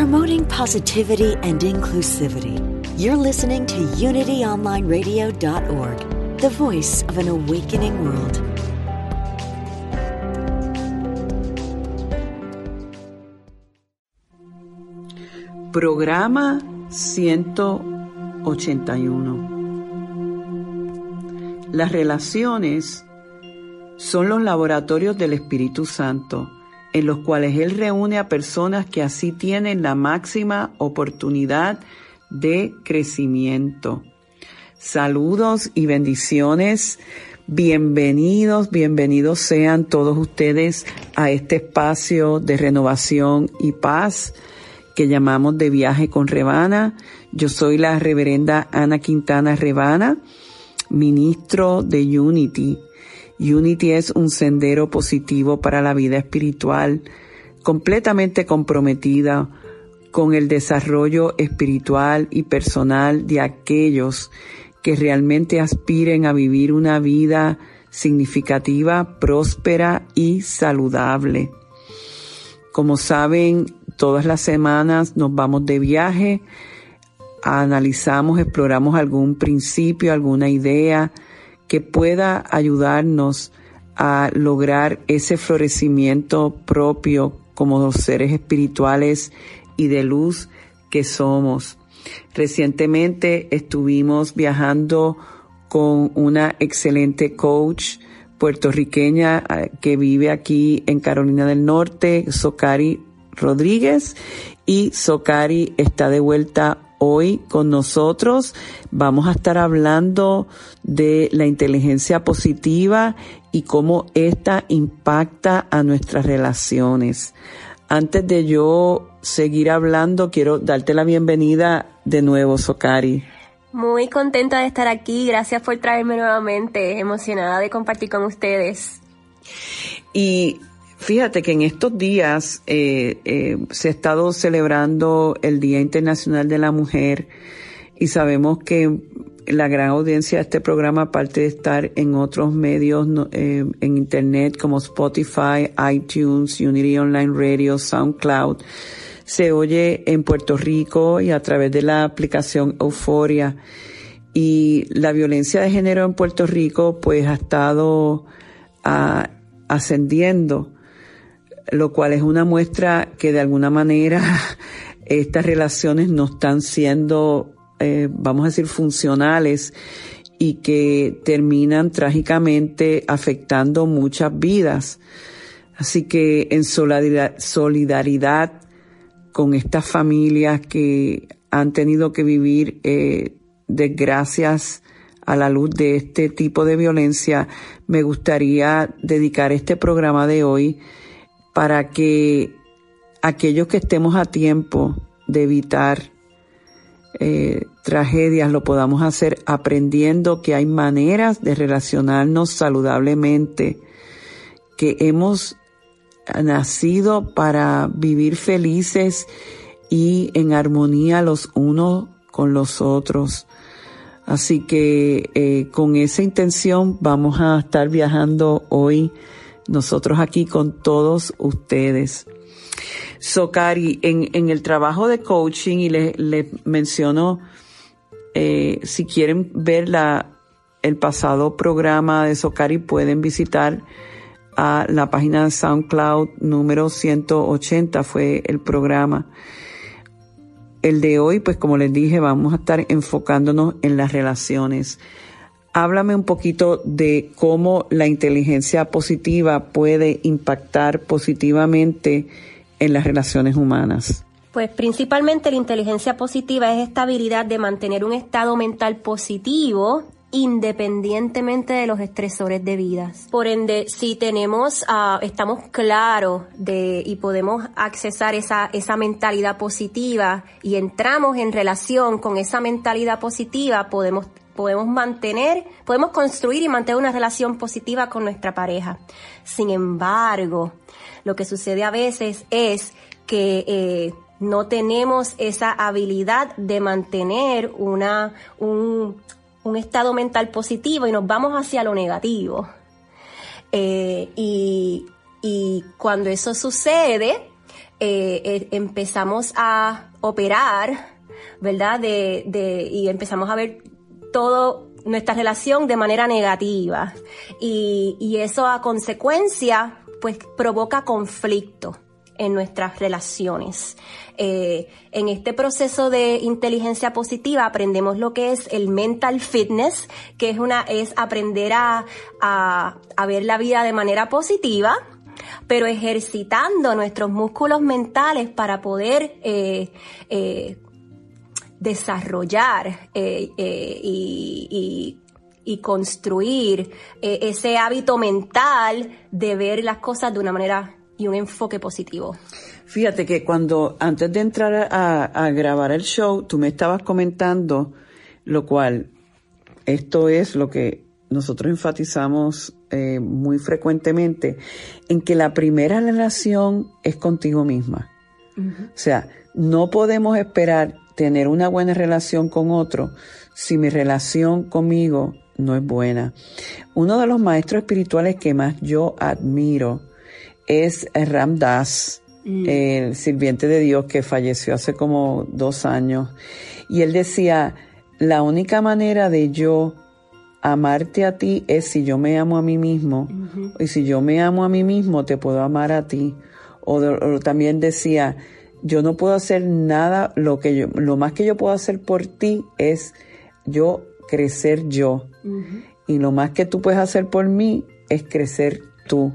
Promoting positivity and inclusivity. You're listening to UnityOnlineRadio.org, the voice of an awakening world. Programa 181. Las relaciones son los laboratorios del Espíritu Santo, en los cuales Él reúne a personas que así tienen la máxima oportunidad de crecimiento. Saludos y bendiciones. Bienvenidos, bienvenidos sean todos ustedes a este espacio de renovación y paz que llamamos de viaje con Rebana. Yo soy la reverenda Ana Quintana Rebana, ministro de Unity. Unity es un sendero positivo para la vida espiritual, completamente comprometida con el desarrollo espiritual y personal de aquellos que realmente aspiren a vivir una vida significativa, próspera y saludable. Como saben, todas las semanas nos vamos de viaje, analizamos, exploramos algún principio, alguna idea que pueda ayudarnos a lograr ese florecimiento propio como los seres espirituales y de luz que somos. Recientemente estuvimos viajando con una excelente coach puertorriqueña eh, que vive aquí en Carolina del Norte, Socari Rodríguez, y Socari está de vuelta hoy con nosotros. Vamos a estar hablando de la inteligencia positiva y cómo esta impacta a nuestras relaciones. Antes de yo seguir hablando, quiero darte la bienvenida de nuevo, Socari. Muy contenta de estar aquí, gracias por traerme nuevamente, emocionada de compartir con ustedes. Y fíjate que en estos días eh, eh, se ha estado celebrando el Día Internacional de la Mujer y sabemos que la gran audiencia de este programa, aparte de estar en otros medios eh, en Internet como Spotify, iTunes, Unity Online Radio, SoundCloud, se oye en Puerto Rico y a través de la aplicación Euforia. Y la violencia de género en Puerto Rico pues ha estado ah, ascendiendo, lo cual es una muestra que de alguna manera estas relaciones no están siendo, eh, vamos a decir, funcionales y que terminan trágicamente afectando muchas vidas. Así que en solidaridad con estas familias que han tenido que vivir eh, desgracias a la luz de este tipo de violencia, me gustaría dedicar este programa de hoy para que aquellos que estemos a tiempo de evitar eh, tragedias lo podamos hacer aprendiendo que hay maneras de relacionarnos saludablemente, que hemos nacido para vivir felices y en armonía los unos con los otros. Así que eh, con esa intención vamos a estar viajando hoy nosotros aquí con todos ustedes. Socari, en, el trabajo de coaching, y les le menciono, eh, si quieren ver la, el pasado programa de Socari, pueden visitar a la página de SoundCloud número 180 fue el programa. El de hoy, pues como les dije, vamos a estar enfocándonos en las relaciones. Háblame un poquito de cómo la inteligencia positiva puede impactar positivamente en las relaciones humanas. Pues principalmente la inteligencia positiva es esta habilidad de mantener un estado mental positivo independientemente de los estresores de vida. Por ende, si tenemos, uh, estamos claros de y podemos accesar esa, esa mentalidad positiva y entramos en relación con esa mentalidad positiva, podemos podemos mantener, podemos construir y mantener una relación positiva con nuestra pareja. Sin embargo, lo que sucede a veces es que eh, no tenemos esa habilidad de mantener una, un, estado mental positivo y nos vamos hacia lo negativo. Eh, y, cuando eso sucede, eh, empezamos a operar, ¿verdad? Y empezamos a ver todo nuestra relación de manera negativa. Y, y eso a consecuencia, pues provoca conflicto en nuestras relaciones. Eh, en este proceso de inteligencia positiva aprendemos lo que es el mental fitness, que es una es aprender a, a, a ver la vida de manera positiva, pero ejercitando nuestros músculos mentales para poder eh, eh, desarrollar eh, eh, y, y, y, construir eh, ese hábito mental de ver las cosas de una manera y un enfoque positivo. Fíjate que cuando antes de entrar a, a, grabar el show, tú me estabas comentando, lo cual, esto es lo que nosotros enfatizamos eh, muy frecuentemente, en que la primera relación es contigo misma. Uh -huh. O sea, no podemos esperar tener una buena relación con otro si mi relación conmigo no es buena. Uno de los maestros espirituales que más yo admiro es Ram Dass, mm. el sirviente de Dios que falleció hace como dos años. Y él decía, la única manera de yo amarte a ti es si yo me amo a mí mismo. Uh -huh. Y si yo me amo a mí mismo, te puedo amar a ti. O, o, también decía, yo no puedo hacer nada, lo que yo, lo más que yo puedo hacer por ti es yo crecer yo. Uh -huh. Y lo más que tú puedes hacer por mí es crecer tú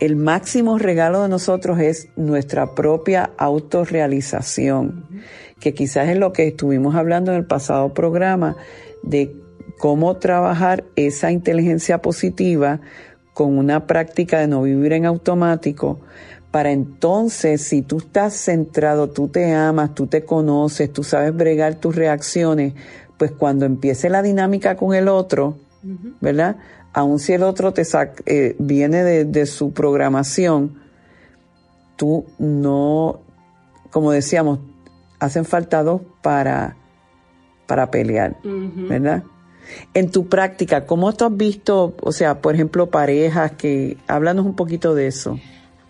el máximo regalo de nosotros es nuestra propia autorrealización, uh -huh. que quizás es lo que estuvimos hablando en el pasado programa de cómo trabajar esa inteligencia positiva con una práctica de no vivir en automático, para entonces, si tú estás centrado, tú te amas, tú te conoces, tú sabes bregar tus reacciones, pues cuando empiece la dinámica con el otro, uh -huh. ¿verdad? aun si el otro te saca, eh, viene de, de, su programación, tú no, como decíamos, hacen falta dos para, para pelear, uh -huh. ¿verdad? En tu práctica, ¿cómo tú has visto, o sea, por ejemplo, parejas que, háblanos un poquito de eso.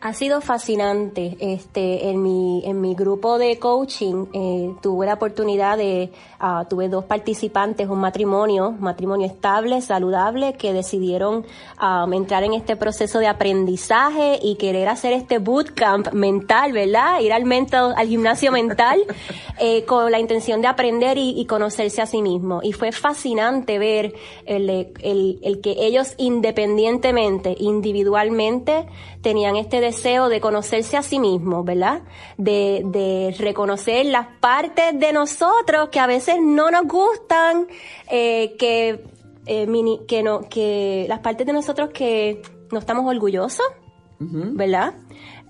Ha sido fascinante. Este, en mi, en mi grupo de coaching eh, tuve la oportunidad de, uh, tuve dos participantes, un matrimonio, matrimonio estable, saludable, que decidieron um, entrar en este proceso de aprendizaje y querer hacer este bootcamp mental, ¿verdad? Ir al mental, al gimnasio mental, eh, con la intención de aprender y, y, conocerse a sí mismo. Y fue fascinante ver el, el, el que ellos independientemente, individualmente, tenían este deseo de conocerse a sí mismos, ¿verdad? De, de reconocer las partes de nosotros que a veces no nos gustan, eh, que, eh, mini, que, no, que las partes de nosotros que no estamos orgullosos, uh -huh. ¿verdad?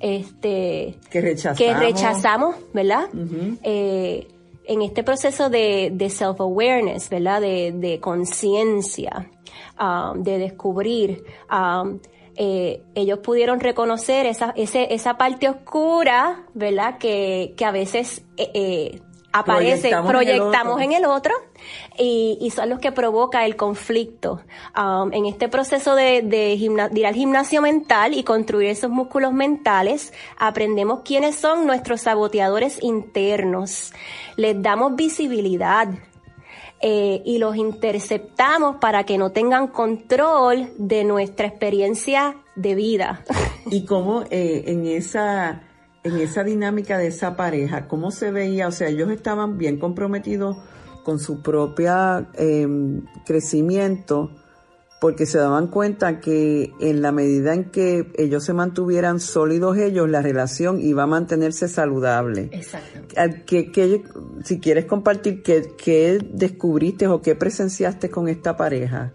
Este, que rechazamos, que rechazamos ¿verdad? Uh -huh. eh, en este proceso de, de self-awareness, ¿verdad? De, de conciencia, um, de descubrir, um, eh, ellos pudieron reconocer esa, ese, esa parte oscura, ¿verdad? Que, que a veces eh, eh, aparece, proyectamos, proyectamos en, el en, el otro y, y, son los que provoca el conflicto. Um, en este proceso de, de, de, ir al gimnasio mental y construir esos músculos mentales, aprendemos quiénes son nuestros saboteadores internos. Les damos visibilidad, eh, y los interceptamos para que no tengan control de nuestra experiencia de vida. ¿Y cómo eh, en esa en esa dinámica de esa pareja, cómo se veía? O sea, ellos estaban bien comprometidos con su propia eh, crecimiento, porque se daban cuenta que en la medida en que ellos se mantuvieran sólidos ellos, la relación iba a mantenerse saludable. Exacto. ¿Qué, si quieres compartir, ¿qué, ¿qué descubriste o qué presenciaste con esta pareja?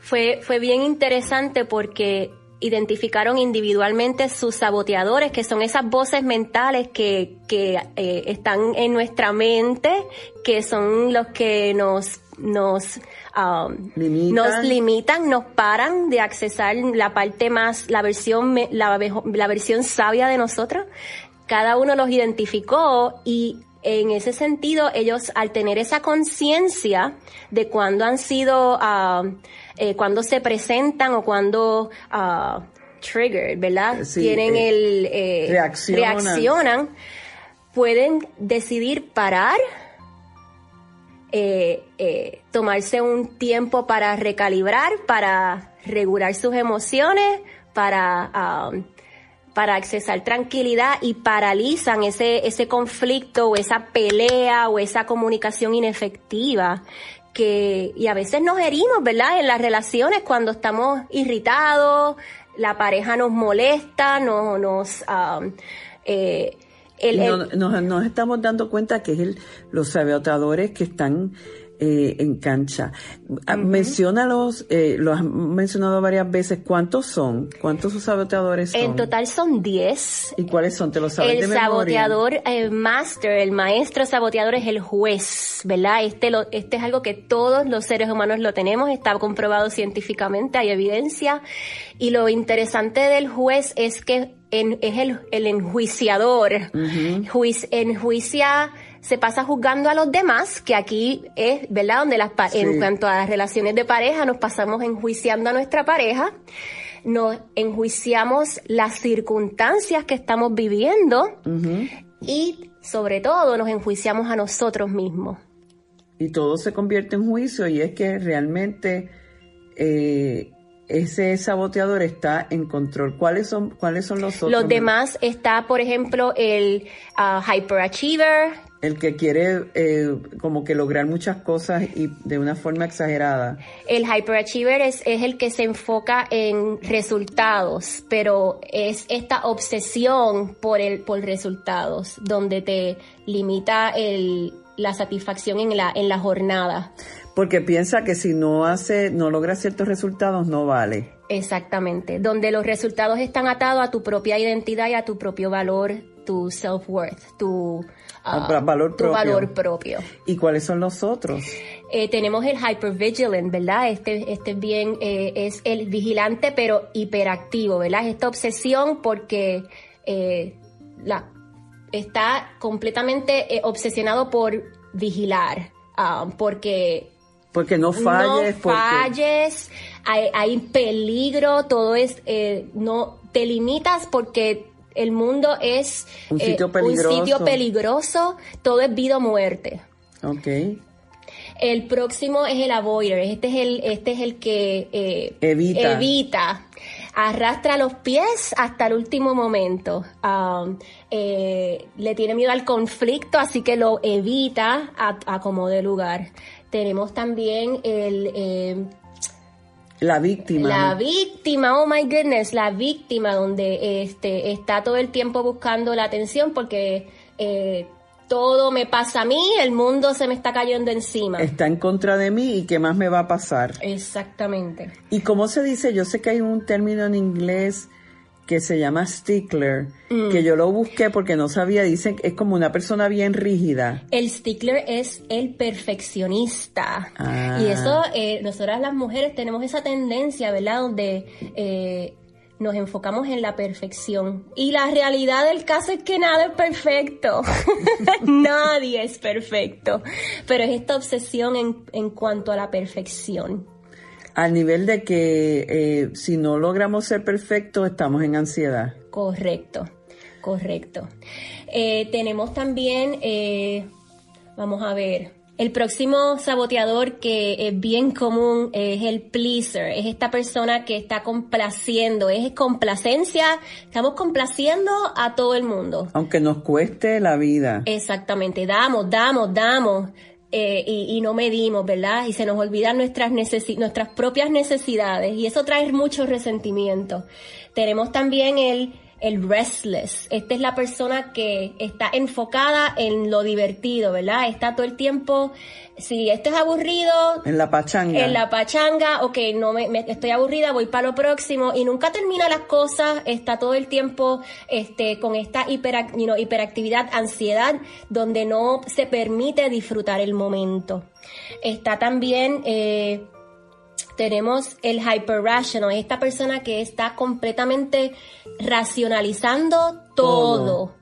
Fue, fue bien interesante porque identificaron individualmente sus saboteadores, que son esas voces mentales que, que eh, están en nuestra mente, que son los que nos nos um, limitan. nos limitan, nos paran de accesar la parte más, la versión, la, la versión sabia de nosotros. Cada uno los identificó y en ese sentido ellos al tener esa conciencia de cuando han sido, uh, eh, cuando se presentan o cuando uh, triggered, ¿verdad? Sí, Tienen eh, el eh, reaccionan. reaccionan, pueden decidir parar eh, eh, tomarse un tiempo para recalibrar, para regular sus emociones, para, um, para accesar tranquilidad y paralizan ese, ese conflicto o esa pelea o esa comunicación inefectiva que, y a veces nos herimos, ¿verdad? En las relaciones cuando estamos irritados, la pareja nos molesta, no, nos, um, eh, el, no- nos, nos estamos dando cuenta que es el, los saboteadores que están eh, en cancha. Ah, Menciónalos, eh, lo has mencionado varias veces. ¿Cuántos son? ¿Cuántos saboteadores son? en total son 10. ¿Y cuáles son? ¿Te lo sabes El de memoria? saboteador, el master, el maestro saboteador es el juez, ¿verdad? Este, lo, este es algo que todos los seres humanos lo tenemos, está comprobado científicamente, hay evidencia. Y lo interesante del juez es que en- es el, el enjuiciador. Juiz- enjuicia, se pasa juzgando a los demás, que aquí es, ¿verdad? Donde las, Sí. en cuanto a las relaciones de pareja, nos pasamos enjuiciando a nuestra pareja nos enjuiciamos las circunstancias que estamos viviendo y sobre todo nos enjuiciamos a nosotros mismos. Y todo se convierte en juicio y es que realmente eh, ese saboteador está en control. ¿Cuáles son, cuáles son los otros? Los demás está, por ejemplo, el ah, hyperachiever, El que quiere eh, como que lograr muchas cosas y de una forma exagerada. El hyperachiever es, es el que se enfoca en resultados, pero es esta obsesión por el por resultados, donde te limita el, la satisfacción en la, en la jornada. Porque piensa que si no hace, no logra ciertos resultados, no vale. Exactamente, donde los resultados están atados a tu propia identidad y a tu propio valor, tu self-worth, tu, ah, valor tu propio. valor propio. ¿Y cuáles son los otros? Eh, tenemos el hypervigilant, ¿verdad? Este, este bien eh, es el vigilante pero hiperactivo, ¿verdad? Es esta obsesión porque eh, la, está completamente eh, obsesionado por vigilar, ah, porque Porque no falles, no porque falles, hay, hay peligro, todo es, eh, no, te limitas porque el mundo es Un eh, sitio un peligroso. sitio peligroso, todo es vida o muerte. Ok. El próximo es el avoider, este es el, este es el que eh, Evita. evita. arrastra los pies hasta el último momento. Um, eh, le tiene miedo al conflicto, así que lo evita a, a como de lugar. Tenemos también el eh, La víctima. la víctima, oh my goodness, la víctima donde este está todo el tiempo buscando la atención porque eh, todo me pasa a mí, el mundo se me está cayendo encima. Está en contra de mí y qué más me va a pasar. Exactamente. ¿Y cómo se dice? Yo sé que hay un término en inglés que se llama stickler, Mm. que yo lo busqué porque no sabía, dicen que es como una persona bien rígida. El stickler es el perfeccionista. Ah. Y eso, eh, nosotras las mujeres tenemos esa tendencia, ¿verdad? Donde eh, nos enfocamos en la perfección. Y la realidad del caso es que nada es perfecto. Nadie es perfecto. Pero es esta obsesión en, en cuanto a la perfección. Al nivel de que eh, si no logramos ser perfectos, estamos en ansiedad. Correcto, correcto. Eh, tenemos también, eh, vamos a ver, el próximo saboteador que es bien común es el pleaser, es esta persona que está complaciendo, es complacencia, estamos complaciendo a todo el mundo. Aunque nos cueste la vida. Exactamente, damos, damos, damos. Eh, y, no medimos, ¿verdad? Y se nos olvidan nuestras, nuestras propias necesidades y eso trae mucho resentimiento. Tenemos también el el restless. Esta es la persona que está enfocada en lo divertido, ¿verdad? Está todo el tiempo, si esto es aburrido. En la pachanga. En la pachanga, ok, no me, estoy aburrida, voy para lo próximo y nunca termina las cosas, está todo el tiempo este, con esta hiperactividad, ansiedad, donde no se permite disfrutar el momento. Está también, eh, tenemos el hyper rational, esta persona que está completamente racionalizando todo.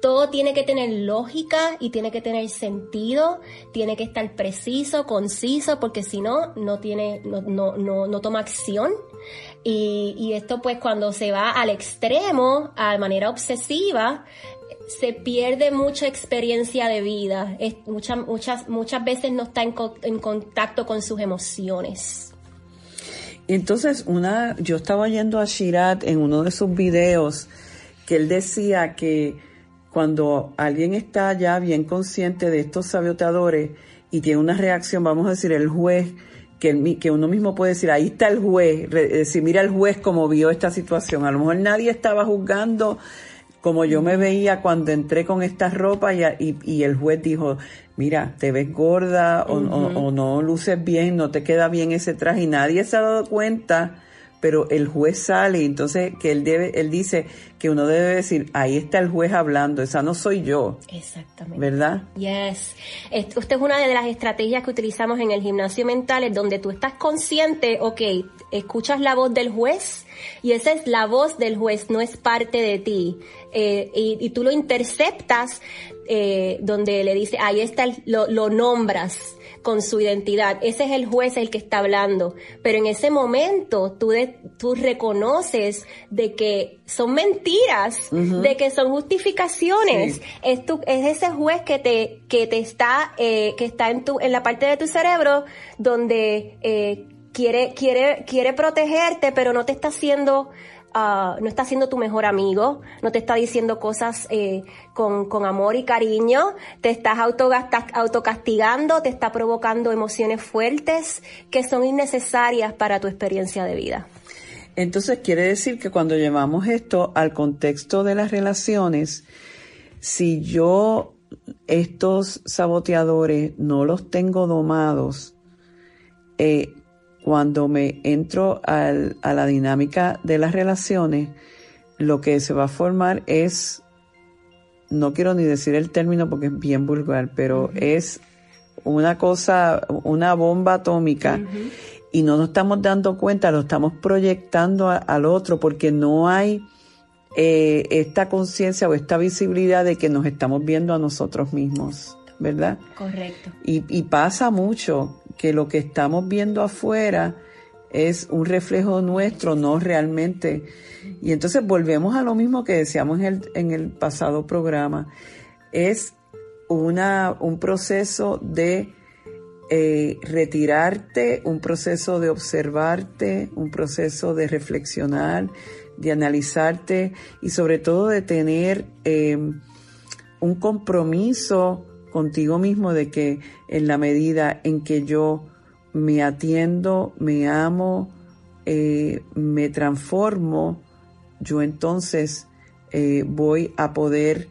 todo. tiene que tener lógica y tiene que tener sentido, tiene que estar preciso, conciso, porque si no, no tiene, no, no, no, no toma acción. Y, y, esto pues cuando se va al extremo, a manera obsesiva, se pierde mucha experiencia de vida. Muchas, muchas, muchas veces no está en, en contacto con sus emociones. Entonces, una, yo estaba yendo a Shirat en uno de sus videos que él decía que cuando alguien está ya bien consciente de estos saboteadores y tiene una reacción, vamos a decir, el juez, que, que uno mismo puede decir, ahí está el juez, decir, mira el juez como vio esta situación. A lo mejor nadie estaba juzgando como yo me veía cuando entré con esta ropa y, y, el juez dijo, mira, te ves gorda o, o, no luces bien, no te queda bien ese traje y nadie se ha dado cuenta, pero el juez sale y entonces que él debe, él dice que uno debe decir, ahí está el juez hablando, esa no soy yo. Exactamente. ¿Verdad? Yes. Esta es una de las estrategias que utilizamos en el gimnasio mental, es donde tú estás consciente, ok, escuchas la voz del juez y esa es la voz del juez, no es parte de ti. Eh, y, tú lo interceptas eh, donde le dice, ahí está, lo, lo nombras con su identidad. Ese es el juez el que está hablando. Pero en ese momento tú, tú reconoces de que son mentiras, de que son justificaciones. Es, tu, es ese juez que te, que te está, eh, que está en tu, en la parte de tu cerebro donde eh, quiere, quiere, quiere protegerte, pero no te está haciendo, uh, no está siendo tu mejor amigo, no te está diciendo cosas eh, con, con, amor y cariño, te estás autocastigando, te está provocando emociones fuertes que son innecesarias para tu experiencia de vida. Entonces quiere decir que cuando llevamos esto al contexto de las relaciones, si yo estos saboteadores no los tengo domados, eh, cuando me entro al, a la dinámica de las relaciones, lo que se va a formar es, no quiero ni decir el término porque es bien vulgar, pero es una cosa, una bomba atómica. Y no nos estamos dando cuenta, lo estamos proyectando al otro porque no hay eh, esta conciencia o esta visibilidad de que nos estamos viendo a nosotros mismos, ¿verdad? Correcto. Y, y pasa mucho que lo que estamos viendo afuera es un reflejo nuestro, no realmente. Y entonces volvemos a lo mismo que decíamos en el, en el pasado programa. Es una, un proceso de eh, retirarte, un proceso de observarte, un proceso de reflexionar, de analizarte y sobre todo de tener eh, un compromiso contigo mismo de que en la medida en que yo me atiendo, me amo, eh, me transformo, yo entonces eh, voy a poder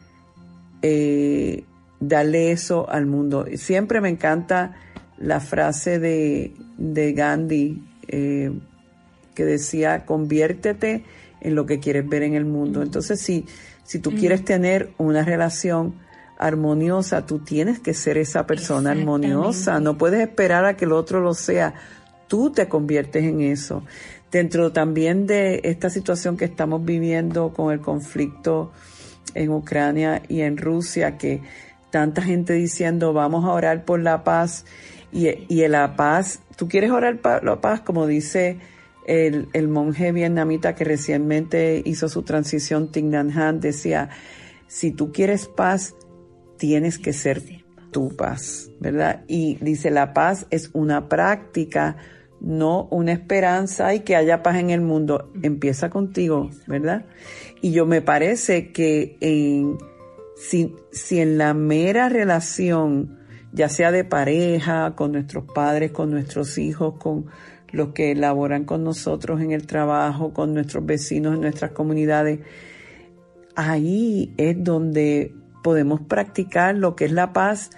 eh, darle eso al mundo. Siempre me encanta la frase de, de Gandhi que decía, conviértete en lo que quieres ver en el mundo. Entonces, si, si tú quieres tener una relación armoniosa, tú tienes que ser esa persona armoniosa, no puedes esperar a que el otro lo sea, tú te conviertes en eso. Dentro también de esta situación que estamos viviendo con el conflicto en Ucrania y en Rusia, que tanta gente diciendo vamos a orar por la paz y, y la paz, tú quieres orar por la paz como dice el, el monje vietnamita que recientemente hizo su transición, Thich Nhat Hanh, decía, si tú quieres paz, tienes que ser tu paz, ¿verdad? Y dice, la paz es una práctica, no una esperanza y que haya paz en el mundo. Empieza contigo, ¿verdad? Y yo me parece que en, si, si en la mera relación ya sea de pareja, con nuestros padres, con nuestros hijos, con los que laboran con nosotros en el trabajo, con nuestros vecinos en nuestras comunidades. Ahí es donde podemos practicar lo que es la paz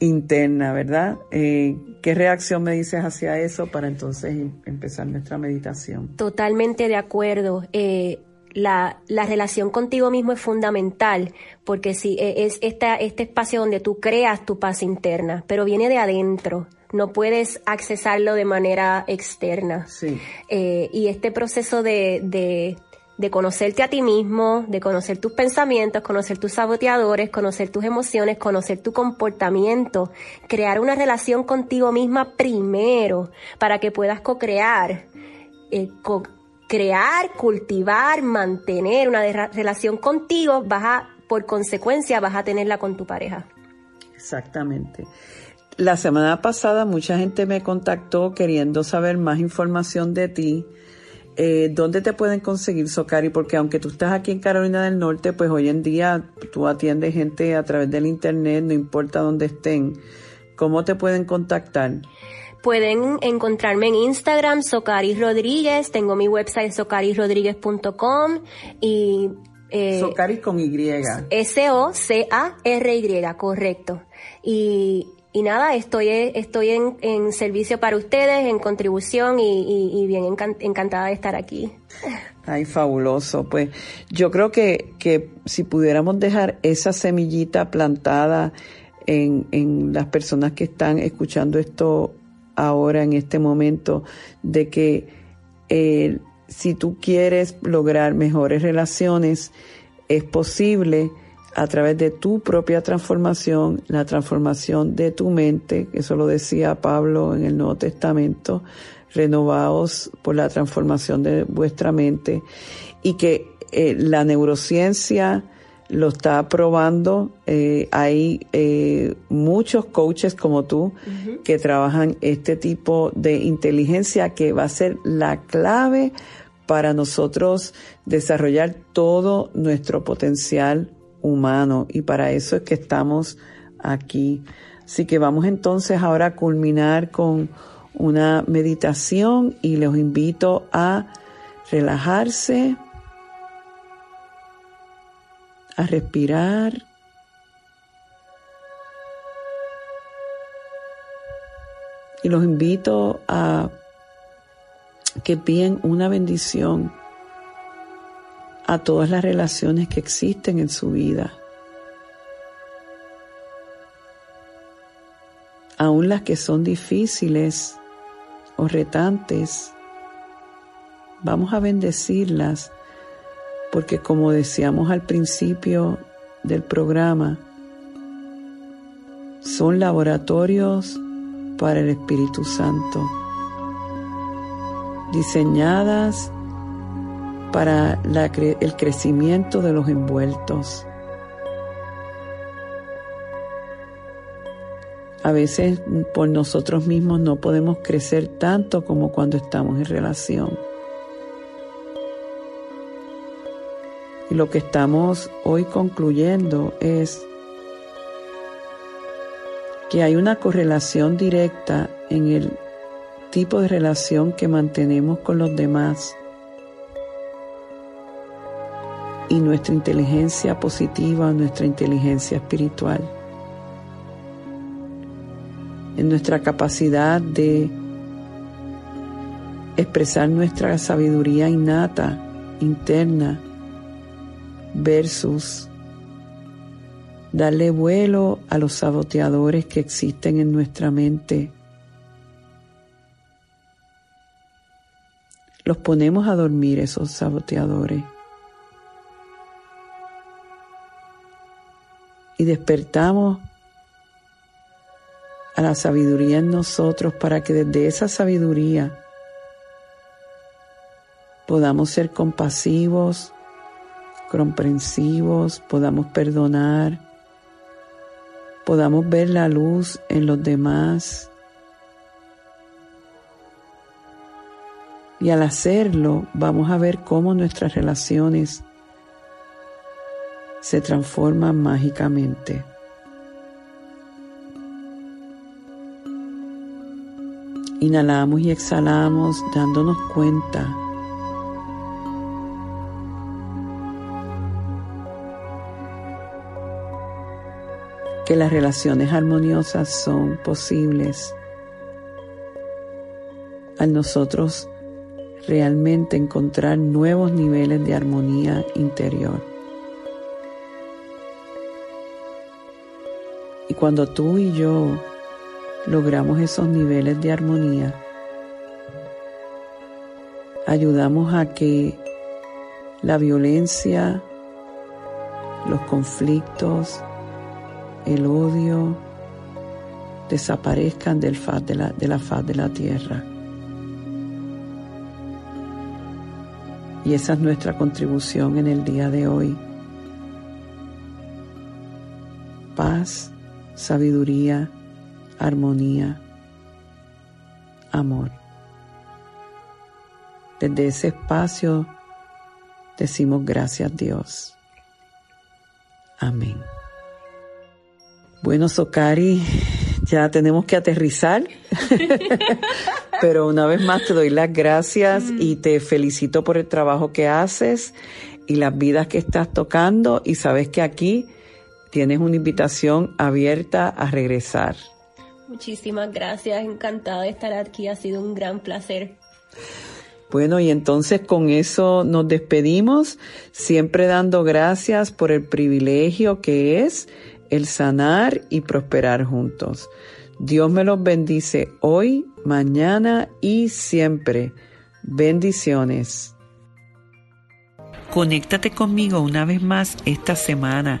interna, ¿verdad? Eh, ¿Qué reacción me dices hacia eso para entonces em, empezar nuestra meditación? Totalmente de acuerdo. Eh, la, la, relación contigo mismo es fundamental, porque si e, es esta, este espacio donde tú creas tu paz interna, pero viene de adentro. No puedes accesarlo de manera externa. Sí. Eh, y este proceso de, de, de conocerte a ti mismo, de conocer tus pensamientos, conocer tus saboteadores, conocer tus emociones, conocer tu comportamiento, crear una relación contigo misma primero para que puedas co-crear, eh, crear, cultivar, mantener una relación contigo, vas a, por consecuencia, vas a tenerla con tu pareja. Exactamente. La semana pasada mucha gente me contactó queriendo saber más información de ti. Eh, ¿Dónde te pueden conseguir, Socari? Porque aunque tú estás aquí en Carolina del Norte, pues hoy en día tú atiendes gente a través del Internet, no importa dónde estén. ¿Cómo te pueden contactar? Pueden encontrarme en Instagram, Socaris Rodríguez, tengo mi website socarisrodríguez.com y... Eh, Socaris con Y. S-O-C-A-R-Y, correcto. Y, y nada, estoy, estoy en, en, servicio para ustedes, en contribución y, y, bien encantada de estar aquí. Ay, fabuloso. Pues yo creo que, que si pudiéramos dejar esa semillita plantada en, en las personas que están escuchando esto ahora en este momento de que eh, si tú quieres lograr mejores relaciones, es posible a través de tu propia transformación, la transformación de tu mente, eso lo decía Pablo en el Nuevo Testamento, renovados por la transformación de vuestra mente, y que eh, la neurociencia, lo está probando. Eh, hay eh, muchos coaches como tú que trabajan este tipo de inteligencia que va a ser la clave para nosotros desarrollar todo nuestro potencial humano y para eso es que estamos aquí. Así que vamos entonces ahora a culminar con una meditación y los invito a relajarse a respirar. Y los invito a que piden una bendición a todas las relaciones que existen en su vida. Aún las que son difíciles o retantes, vamos a bendecirlas porque como decíamos al principio del programa, son laboratorios para el Espíritu Santo, diseñadas para el crecimiento de los envueltos. A veces por nosotros mismos no podemos crecer tanto como cuando estamos en relación. Y lo que estamos hoy concluyendo es que hay una correlación directa en el tipo de relación que mantenemos con los demás y nuestra inteligencia positiva, nuestra inteligencia espiritual, en nuestra capacidad de expresar nuestra sabiduría innata, interna, versus darle vuelo a los saboteadores que existen en nuestra mente. Los ponemos a dormir esos saboteadores. Y despertamos a la sabiduría en nosotros para que desde esa sabiduría podamos ser compasivos, comprensivos, podamos perdonar, podamos ver la luz en los demás. Y al hacerlo vamos a ver cómo nuestras relaciones se transforma mágicamente. Inhalamos y exhalamos dándonos cuenta que las relaciones armoniosas son posibles al nosotros realmente encontrar nuevos niveles de armonía interior. Cuando tú y yo logramos esos niveles de armonía, ayudamos a que la violencia, los conflictos, el odio desaparezcan del de, la, de la faz de la tierra. Y esa es nuestra contribución en el día de hoy. Paz, sabiduría, armonía, amor. Desde ese espacio decimos gracias Dios. Amén. Bueno, Sokari, ya tenemos que aterrizar, pero una vez más te doy las gracias y te felicito por el trabajo que haces y las vidas que estás tocando y sabes que aquí tienes una invitación abierta a regresar. Muchísimas gracias, encantada de estar aquí, ha sido un gran placer. Bueno, y entonces con eso nos despedimos, siempre dando gracias por el privilegio que es el sanar y prosperar juntos. Dios me los bendice hoy, mañana y siempre. Bendiciones. Conéctate conmigo una vez más esta semana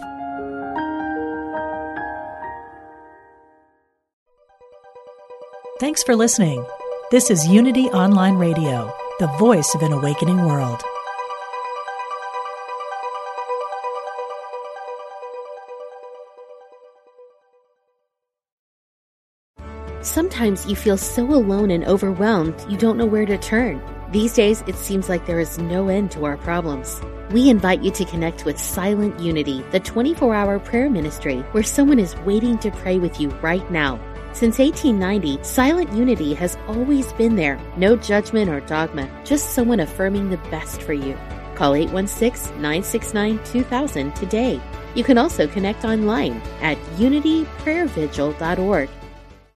Thanks for listening. This is Unity Online Radio, the voice of an awakening world. Sometimes you feel so alone and overwhelmed you don't know where to turn. These days, it seems like there is no end to our problems. We invite you to connect with Silent Unity, the 24 hour prayer ministry where someone is waiting to pray with you right now. Since 1890, Silent Unity has always been there. No judgment or dogma, just someone affirming the best for you. Call 816 969 2000 today. You can also connect online at unityprayervigil.org